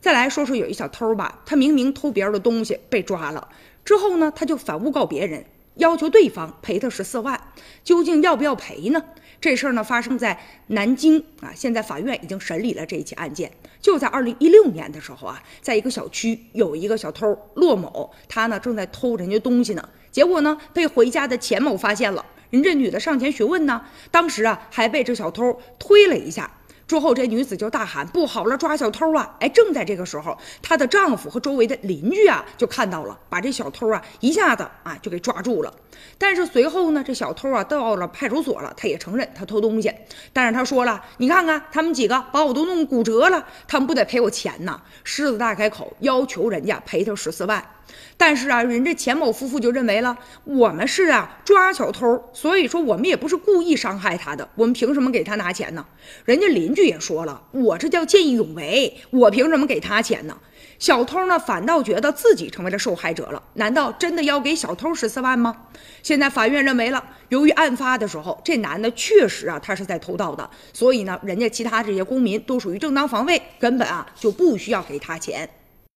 再来说说有一小偷吧，他明明偷别人的东西被抓了，之后呢，他就反诬告别人，要求对方赔他十四万，究竟要不要赔呢？这事儿呢发生在南京啊，现在法院已经审理了这一起案件。就在二零一六年的时候啊，在一个小区有一个小偷骆某，他呢正在偷人家东西呢，结果呢被回家的钱某发现了，人这女的上前询问呢，当时啊还被这小偷推了一下。之后，这女子就大喊：“不好了，抓小偷啊！”哎，正在这个时候，她的丈夫和周围的邻居啊就看到了，把这小偷啊一下子啊就给抓住了。但是随后呢，这小偷啊到了派出所了，他也承认他偷东西，但是他说了：“你看看他们几个把我都弄骨折了，他们不得赔我钱呐！”狮子大开口，要求人家赔他十四万。但是啊，人家钱某夫妇就认为了，我们是啊抓小偷，所以说我们也不是故意伤害他的，我们凭什么给他拿钱呢？人家邻居也说了，我这叫见义勇为，我凭什么给他钱呢？小偷呢反倒觉得自己成为了受害者了，难道真的要给小偷十四万吗？现在法院认为了，由于案发的时候这男的确实啊他是在偷盗的，所以呢人家其他这些公民都属于正当防卫，根本啊就不需要给他钱。